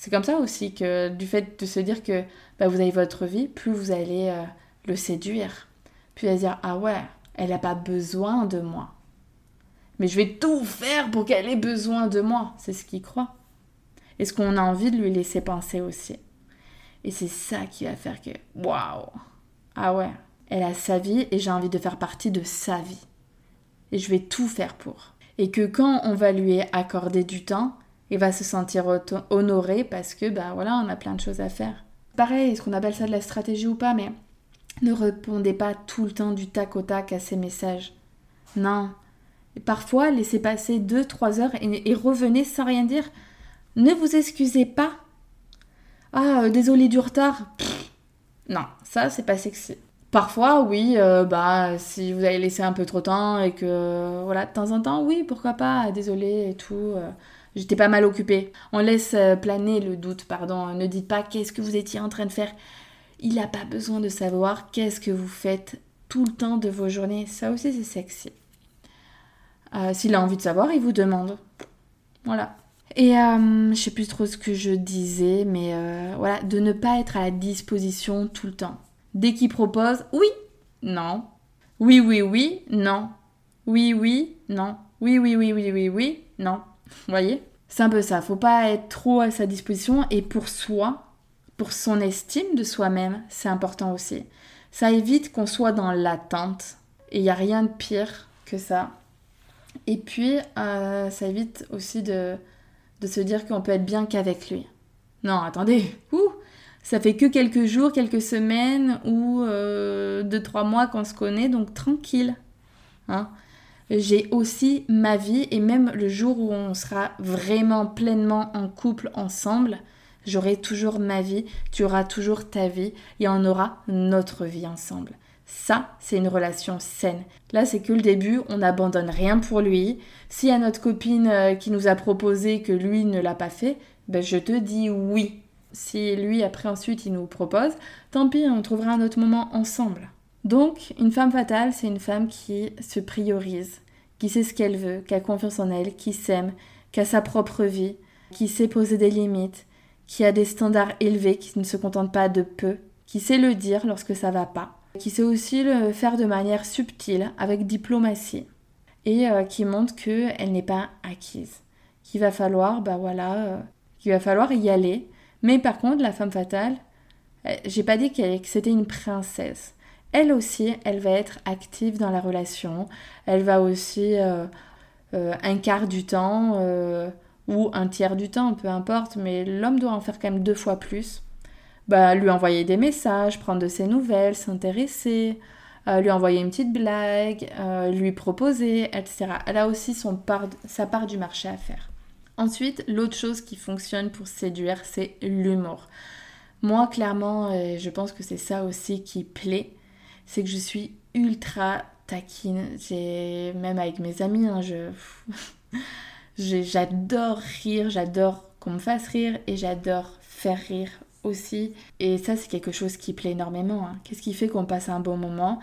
c'est comme ça aussi que du fait de se dire que bah, vous avez votre vie, plus vous allez euh, le séduire. Puis va dire ah ouais, elle n'a pas besoin de moi. Mais je vais tout faire pour qu'elle ait besoin de moi. C'est ce qu'il croit. Et ce qu'on a envie de lui laisser penser aussi. Et c'est ça qui va faire que waouh Ah ouais, elle a sa vie et j'ai envie de faire partie de sa vie. Et je vais tout faire pour. Et que quand on va lui accorder du temps, il va se sentir honoré parce que, bah voilà, on a plein de choses à faire. Pareil, est-ce qu'on appelle ça de la stratégie ou pas, mais ne répondez pas tout le temps du tac au tac à ces messages. Non. parfois, laissez passer 2-3 heures et, revenez sans rien dire. Ne vous excusez pas. Ah, euh, désolé du retard. non, ça, c'est pas sexy. Parfois, oui, euh, bah, si vous avez laissé un peu trop de temps et que, voilà, de temps en temps, oui, pourquoi pas, désolé et tout. Euh, j'étais pas mal occupée. On laisse euh, planer le doute, pardon. Ne dites pas qu'est-ce que vous étiez en train de faire. Il n'a pas besoin de savoir qu'est-ce que vous faites tout le temps de vos journées. Ça aussi, c'est sexy. S'il a envie de savoir, il vous demande. Voilà. Et je sais plus trop ce que je disais, mais voilà, de ne pas être à la disposition tout le temps. Dès qu'il propose, oui, non. Oui, oui, oui, non. Oui, oui, non. Oui, oui, oui, oui, oui, oui, non. Vous voyez? C'est un peu ça. Faut pas être trop à sa disposition. Et pour soi, pour son estime de soi-même, c'est important aussi. Ça évite qu'on soit dans l'attente. Et il n'y a rien de pire que ça. Et puis, euh, ça évite aussi de, de se dire qu'on peut être bien qu'avec lui. Non, attendez. [LAUGHS] Ouh ça fait que quelques jours, quelques semaines ou euh, deux, trois mois qu'on se connaît, donc tranquille. Hein? J'ai aussi ma vie et même le jour où on sera vraiment pleinement en couple ensemble, j'aurai toujours ma vie, tu auras toujours ta vie et on aura notre vie ensemble. Ça, c'est une relation saine. Là, c'est que le début, on n'abandonne rien pour lui. Y a notre copine euh, qui nous a proposé que lui ne l'a pas fait, ben je te dis oui, si lui, après, ensuite, il nous propose, tant pis, on trouvera un autre moment ensemble. Donc, une femme fatale, c'est une femme qui se priorise, qui sait ce qu'elle veut, qui a confiance en elle, qui s'aime, qui a sa propre vie, qui sait poser des limites, qui a des standards élevés, qui ne se contente pas de peu, qui sait le dire lorsque ça va pas, qui sait aussi le faire de manière subtile, avec diplomatie, et euh, qui montre qu'elle n'est pas acquise, qu'il va falloir, bah voilà, euh, qu'il va falloir y aller, mais par contre, la femme fatale, euh, j'ai pas dit que c'était une princesse. Elle aussi, elle va être active dans la relation. Elle va aussi euh, euh, un quart du temps ou un tiers du temps, peu importe, mais l'homme doit en faire quand même deux fois plus. Bah, lui envoyer des messages, prendre de ses nouvelles, s'intéresser, lui envoyer une petite blague, lui proposer, etc. Elle a aussi son part, sa part du marché à faire. Ensuite, l'autre chose qui fonctionne pour séduire, c'est l'humour. Moi, clairement, euh, je pense que c'est ça aussi qui plaît, c'est que je suis ultra taquine. J'ai même avec mes amis, hein, [LAUGHS] je j'adore rire, j'adore qu'on me fasse rire et j'adore faire rire aussi. Et ça, c'est quelque chose qui plaît énormément. Hein. Qu'est-ce qui fait qu'on passe un bon moment?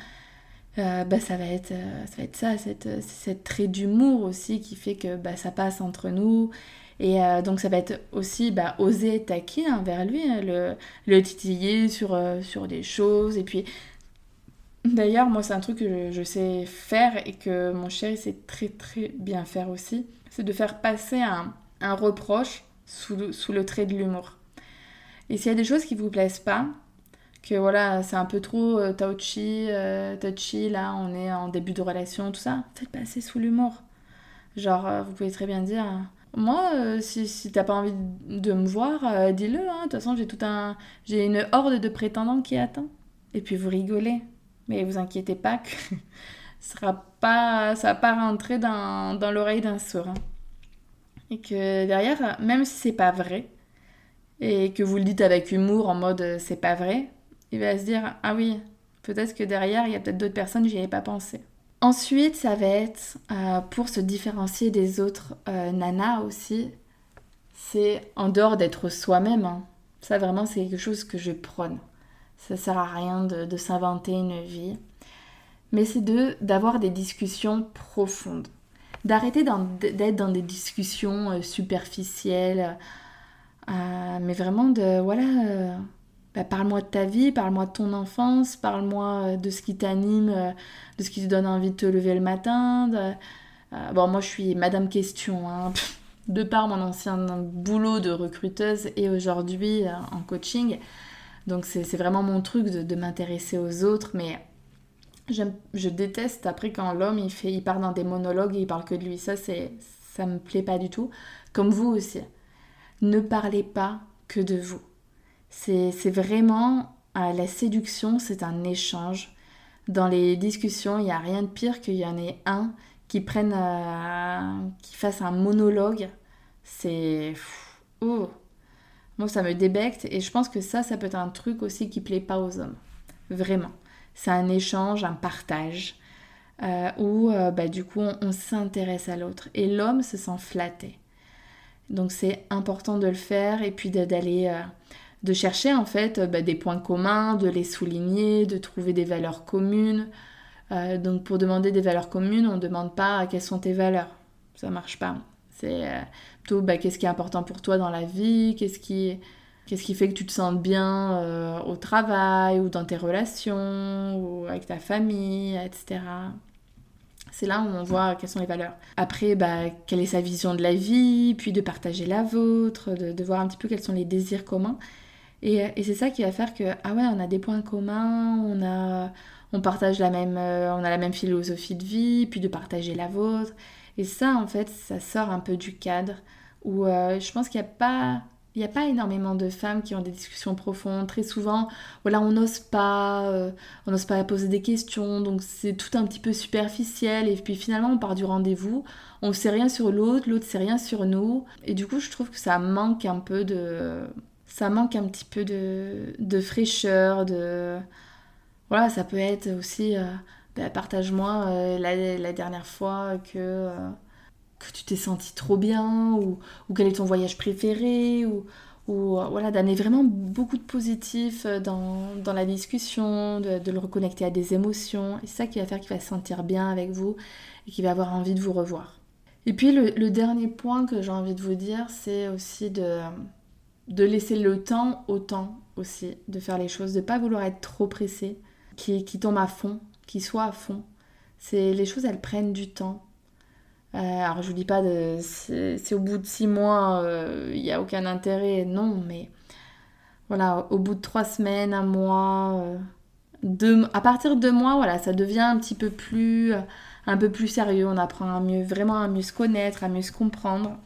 Euh, bah, ça, va être, euh, ça va être cette, cette trait d'humour aussi qui fait que bah, ça passe entre nous. Et euh, donc ça va être aussi bah, oser taquiner envers lui, hein, le, le, titiller sur, sur des choses. Et puis, d'ailleurs, moi c'est un truc que je, sais faire et que mon chéri sait très très bien faire aussi. C'est de faire passer un, reproche sous le trait de l'humour. Et s'il y a des choses qui vous plaisent pas, que voilà, c'est un peu trop euh, touchy, euh, touchy, là, on est en début de relation, tout ça, faites passer sous l'humour. Genre, euh, vous pouvez très bien dire, moi, si, si t'as pas envie de me voir, dis-le, hein. de toute façon, j'ai tout un... J'ai une horde de prétendants qui attend. Et puis vous rigolez. Mais vous inquiétez pas que [LAUGHS] ça sera pas, ça va pas rentrer dans, dans l'oreille d'un sourd. Hein. Et que derrière, même si c'est pas vrai, et que vous le dites avec humour en mode c'est pas vrai, il va se dire ah oui, peut-être que derrière il y a peut-être d'autres personnes, j'y avais pas pensé. Ensuite, ça va être euh, pour se différencier des autres euh, nanas aussi, c'est en dehors d'être soi-même. Hein. Ça vraiment c'est quelque chose que je prône. Ça sert à rien de, s'inventer une vie, mais c'est de d'avoir des discussions profondes, d'arrêter d'être dans des discussions euh, superficielles, mais vraiment de voilà bah, parle-moi de ta vie, parle-moi de ton enfance, parle-moi euh, de ce qui t'anime, euh, de ce qui te donne envie de te lever le matin. Euh, bon, moi je suis Madame Question, hein. de par mon ancien boulot de recruteuse et aujourd'hui en coaching. Donc c'est vraiment mon truc de, m'intéresser aux autres, mais je déteste après quand l'homme il, fait, il part dans des monologues et il parle que de lui. Ça, ça me plaît pas du tout. Comme vous aussi. Ne parlez pas que de vous. C'est vraiment la séduction, c'est un échange. Dans les discussions, il n'y a rien de pire qu'il y en ait un qui prenne, euh, qui fasse un monologue. C'est. Oh Moi, ça me débecte et je pense que ça, ça peut être un truc aussi qui plaît pas aux hommes. Vraiment. C'est un échange, un partage. Euh, où euh, bah, du coup on, s'intéresse à l'autre et l'homme se sent flatté. Donc c'est important de le faire et puis d'aller de chercher en fait euh, bah, des points communs, de les souligner, de trouver des valeurs communes. Euh, donc pour demander des valeurs communes, on ne demande pas quelles sont tes valeurs. Ça marche pas. C'est euh, plutôt bah, qu'est-ce qui est important pour toi dans la vie, qu'est-ce qui, qu'est-ce qui fait que tu te sens bien au travail ou dans tes relations ou avec ta famille, etc. C'est là où on voit quelles sont les valeurs. Après, bah, quelle est sa vision de la vie, puis de partager la vôtre, de, de voir un petit peu quels sont les désirs communs. Et, c'est ça qui va faire que, ah ouais, on a des points communs, on, a, on partage la même, euh, on a la même philosophie de vie, puis de partager la vôtre. Et ça, en fait, ça sort un peu du cadre où euh, je pense qu'il n'y a pas... Il n'y a pas énormément de femmes qui ont des discussions profondes. Très souvent, voilà, on n'ose pas, euh, on n'ose pas poser des questions, donc c'est tout un petit peu superficiel. Et puis finalement, on part du rendez-vous, on ne sait rien sur l'autre, l'autre sait rien sur nous. Et du coup, je trouve que ça manque un peu de, ça manque un petit peu de, fraîcheur, de... Voilà, ça peut être aussi, euh, bah, partage-moi euh, la, dernière fois que, que tu t'es senti trop bien, ou, quel est ton voyage préféré, ou, ou voilà, d'amener vraiment beaucoup de positif dans, la discussion, de, le reconnecter à des émotions. Et c'est ça qui va faire qu'il va se sentir bien avec vous et qu'il va avoir envie de vous revoir. Et puis le dernier point que j'ai envie de vous dire, c'est aussi de de laisser le temps au temps aussi, de faire les choses, de pas vouloir être trop pressé, qui, qui tombe à fond, qui soit à fond. C'est les choses, elles prennent du temps. Euh, alors je vous dis pas de c'est au bout de six mois, il euh, n'y a aucun intérêt, non, mais voilà, au bout de trois semaines, un mois, euh, deux, à partir de deux mois, voilà, ça devient un petit peu plus, un peu plus sérieux. On apprend à mieux, vraiment à mieux se connaître, à mieux se comprendre.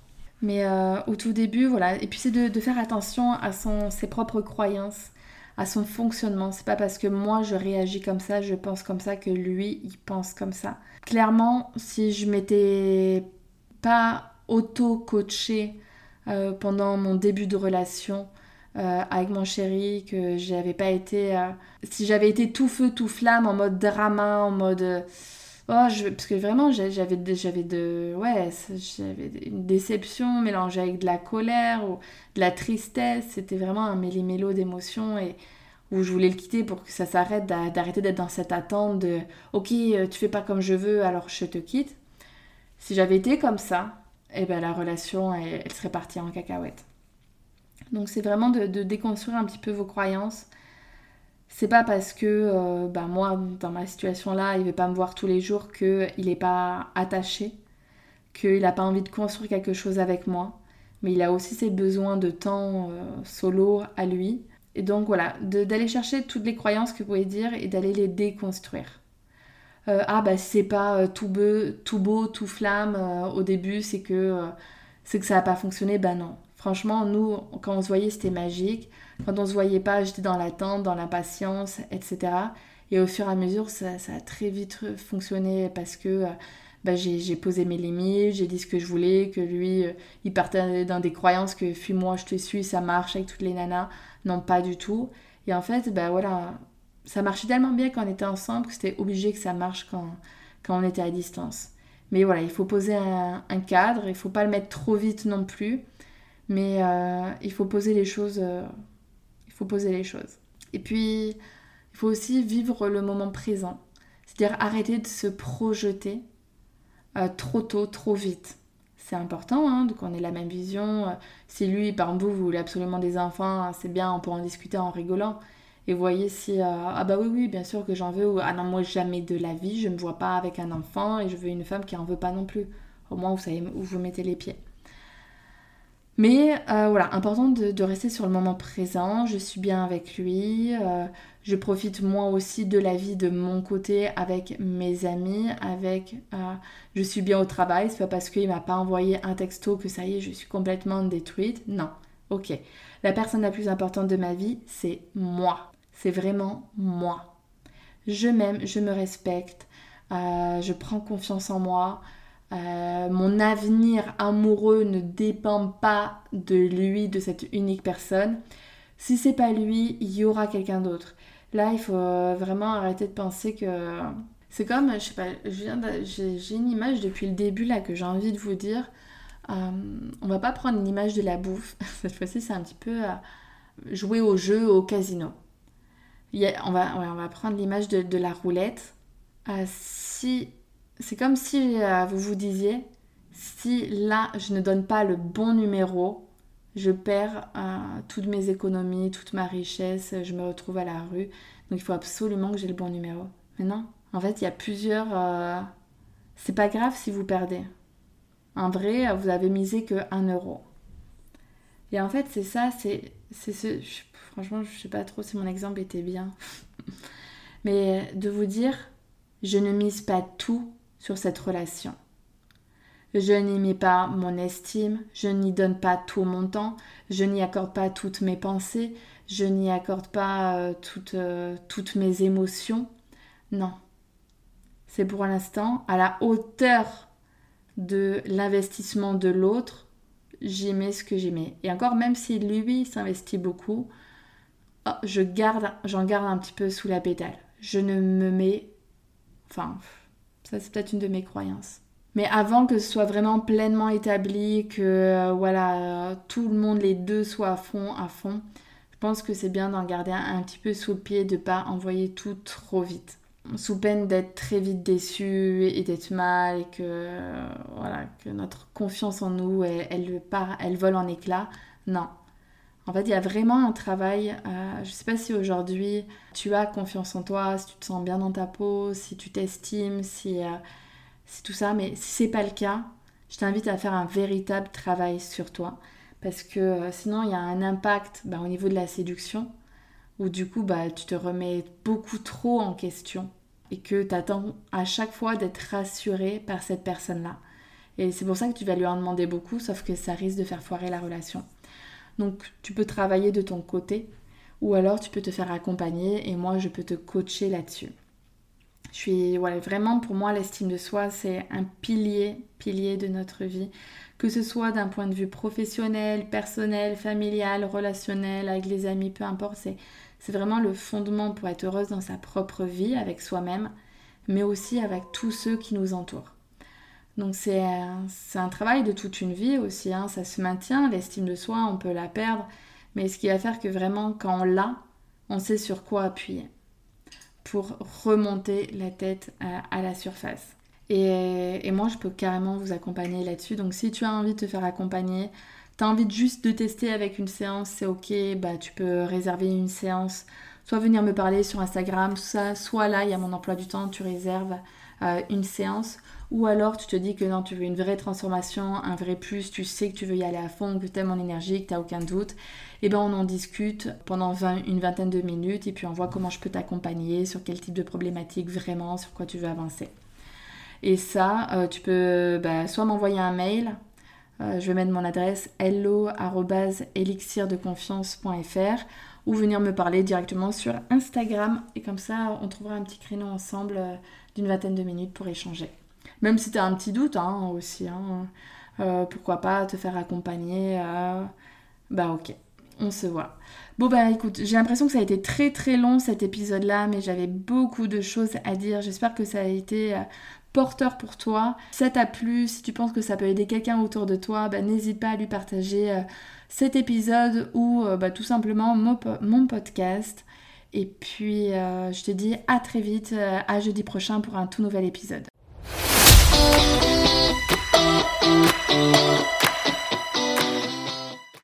Mais au tout début, voilà. Et puis c'est de, faire attention à son, ses propres croyances, à son fonctionnement. C'est pas parce que moi je réagis comme ça, je pense comme ça que lui il pense comme ça. Clairement, si je m'étais pas auto-coachée euh, pendant mon début de relation euh, avec mon chéri, que j'avais pas été. si j'avais été tout feu, tout flamme, en mode drama, en mode Oh, je, parce que vraiment, j'avais j'avais de, ouais, j'avais une déception mélangée avec de la colère ou de la tristesse. C'était vraiment un méli-mélo d'émotions et où je voulais le quitter pour que ça s'arrête, d'arrêter d'être dans cette attente de, ok, euh, tu fais pas comme je veux, alors je te quitte. Si j'avais été comme ça, eh ben la relation, elle, serait partie en cacahuète. Donc c'est vraiment de déconstruire un petit peu vos croyances c'est pas parce que euh, bah, moi, dans ma situation là, il veut pas me voir tous les jours qu'il n'est pas attaché, qu'il n'a pas envie de construire quelque chose avec moi, mais il a aussi ses besoins de temps euh, solo à lui. Et donc voilà, d'aller chercher toutes les croyances que vous pouvez dire et d'aller les déconstruire. Euh, ah bah c'est pas tout, beau, tout beau, tout flamme au début, c'est que, c'est que ça n'a pas fonctionné, bah non. Franchement, nous, quand on se voyait, c'était magique. Quand on se voyait pas, j'étais dans l'attente, dans l'impatience, etc. Et au fur et à mesure, ça, a très vite fonctionné parce que euh, bah, j'ai posé mes limites, j'ai dit ce que je voulais, que lui, euh, il partait dans des croyances que fuis-moi, je te suis, ça marche avec toutes les nanas. Non, pas du tout. Et en fait, bah voilà, ça marchait tellement bien quand on était ensemble que c'était obligé que ça marche quand, quand on était à distance. Mais voilà, il faut poser un, cadre, il faut pas le mettre trop vite non plus, mais euh, il faut poser les choses. Faut poser les choses. Et puis, il faut aussi vivre le moment présent, c'est-à-dire arrêter de se projeter euh, trop tôt, trop vite. C'est important hein, qu'on ait la même vision. Si lui, par exemple, vous voulez absolument des enfants, c'est bien, on peut en discuter en rigolant et voyez si euh, ah bah oui oui bien sûr que j'en veux ou ah non moi jamais de la vie je me vois pas avec un enfant et je veux une femme qui en veut pas non plus au moins vous savez où vous mettez les pieds mais euh, voilà important de, rester sur le moment présent. Je suis bien avec lui euh, je profite moi aussi de la vie de mon côté avec mes amis avec je suis bien au travail. C'est pas parce qu'il m'a pas envoyé un texto que ça y est je suis complètement détruite. Non. Ok. La personne la plus importante de ma vie c'est moi. C'est vraiment moi. Je m'aime, je me respecte, euh, je prends confiance en moi. Euh, mon avenir amoureux ne dépend pas de lui, de cette unique personne. Si c'est pas lui, il y aura quelqu'un d'autre. Là, il faut vraiment arrêter de penser que c'est comme, je sais pas, j'ai une image depuis le début là que j'ai envie de vous dire. Euh, on va pas prendre une image de la bouffe. [LAUGHS] Cette fois-ci, c'est un petit peu jouer au jeu au casino on, va, on va prendre l'image de, la roulette. Euh, si, c'est comme si euh, vous vous disiez, si là je ne donne pas le bon numéro, je perds euh, toutes mes économies, toute ma richesse, je me retrouve à la rue. Donc il faut absolument que j'ai le bon numéro. Mais non, en fait il y a plusieurs... C'est pas grave si vous perdez. En vrai, vous avez misé que 1 euro. Et en fait, c'est ça, c'est ce, Franchement, je sais pas trop si mon exemple était bien. [LAUGHS] Mais de vous dire, je ne mise pas tout sur cette relation. Je n'y mets pas mon estime, je n'y donne pas tout mon temps, je n'y accorde pas toutes mes pensées, je n'y accorde pas euh, toutes, euh, toutes mes émotions. Non. C'est pour l'instant à la hauteur de l'investissement de l'autre, j'y mets ce que j'y mets. Et encore, même si lui s'investit beaucoup, Oh, je garde, j'en garde un petit peu sous la pétale. Je ne me mets, enfin, ça c'est peut-être une de mes croyances. Mais avant que ce soit vraiment pleinement établi, que euh, voilà, tout le monde, les deux soient à fond, à fond, je pense que c'est bien d'en garder un, petit peu sous le pied, de pas envoyer tout trop vite. Sous peine d'être très vite déçu et d'être mal et que, voilà, que notre confiance en nous, elle, elle, part, elle vole en éclats. Non, en fait, il y a vraiment un travail. Euh, je ne sais pas si aujourd'hui tu as confiance en toi, si tu te sens bien dans ta peau, si tu t'estimes, si, euh, tout ça. Mais si c'est pas le cas, je t'invite à faire un véritable travail sur toi. Parce que euh, sinon, il y a un impact bah, au niveau de la séduction où du coup, bah, tu te remets beaucoup trop en question et que tu attends à chaque fois d'être rassuré par cette personne-là. Et c'est pour ça que tu vas lui en demander beaucoup, sauf que ça risque de faire foirer la relation. Donc tu peux travailler de ton côté ou alors tu peux te faire accompagner et moi je peux te coacher là-dessus. Je suis vraiment pour moi l'estime de soi c'est un pilier pilier de notre vie que ce soit d'un point de vue professionnel, personnel, familial, relationnel avec les amis, peu importe, c'est c'est vraiment le fondement pour être heureuse dans sa propre vie avec soi-même mais aussi avec tous ceux qui nous entourent. Donc c'est un travail de toute une vie aussi, hein. ça se maintient, l'estime de soi, on peut la perdre, mais ce qui va faire que vraiment quand on l'a, on sait sur quoi appuyer pour remonter la tête à, la surface. Et, et, moi, je peux carrément vous accompagner là-dessus. Donc si tu as envie de te faire accompagner, tu as envie juste de tester avec une séance, c'est ok, bah, tu peux réserver une séance, soit venir me parler sur Instagram, soit, soit là, il y a mon emploi du temps, tu réserves euh, une séance ou alors tu te dis que non, tu veux une vraie transformation, un vrai plus, tu sais que tu veux y aller à fond, que tu aimes mon énergie, que tu n'as aucun doute, et eh bien on en discute pendant une vingtaine de minutes et puis on voit comment je peux t'accompagner, sur quel type de problématique vraiment, sur quoi tu veux avancer. Et ça, euh, tu peux bah, soit m'envoyer un mail, euh, je vais mettre mon adresse hello.elixirdeconfiance.fr ou venir me parler directement sur Instagram et comme ça on trouvera un petit créneau ensemble d'une vingtaine de minutes pour échanger. Même si tu un petit doute hein, aussi, hein, euh, pourquoi pas te faire accompagner, bah ok. on se voit. Bon bah écoute, j'ai l'impression que ça a été très très long cet épisode-là, mais j'avais beaucoup de choses à dire. J'espère que ça a été euh, porteur pour toi. Si ça t'a plu, si tu penses que ça peut aider quelqu'un autour de toi, bah, n'hésite pas à lui partager euh, cet épisode ou bah, tout simplement mon, podcast. Et puis, euh, je te dis à très vite, euh, à jeudi prochain pour un tout nouvel épisode.